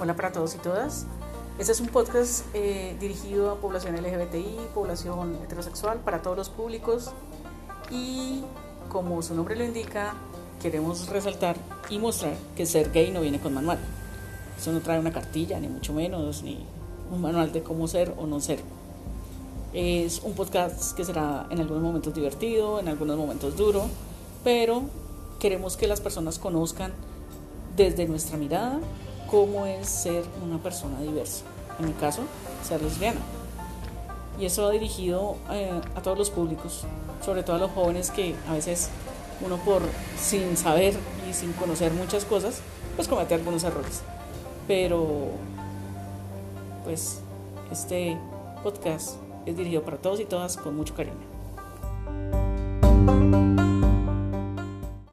Hola para todos y todas. Este es un podcast eh, dirigido a población LGBTI, población heterosexual, para todos los públicos. Y como su nombre lo indica, queremos resaltar y mostrar que ser gay no viene con manual. Eso no trae una cartilla, ni mucho menos, ni un manual de cómo ser o no ser. Es un podcast que será en algunos momentos divertido, en algunos momentos duro, pero queremos que las personas conozcan desde nuestra mirada cómo es ser una persona diversa. En mi caso, ser lesbiana. Y eso ha dirigido eh, a todos los públicos, sobre todo a los jóvenes que a veces uno por sin saber y sin conocer muchas cosas, pues comete algunos errores. Pero pues este podcast es dirigido para todos y todas con mucho cariño.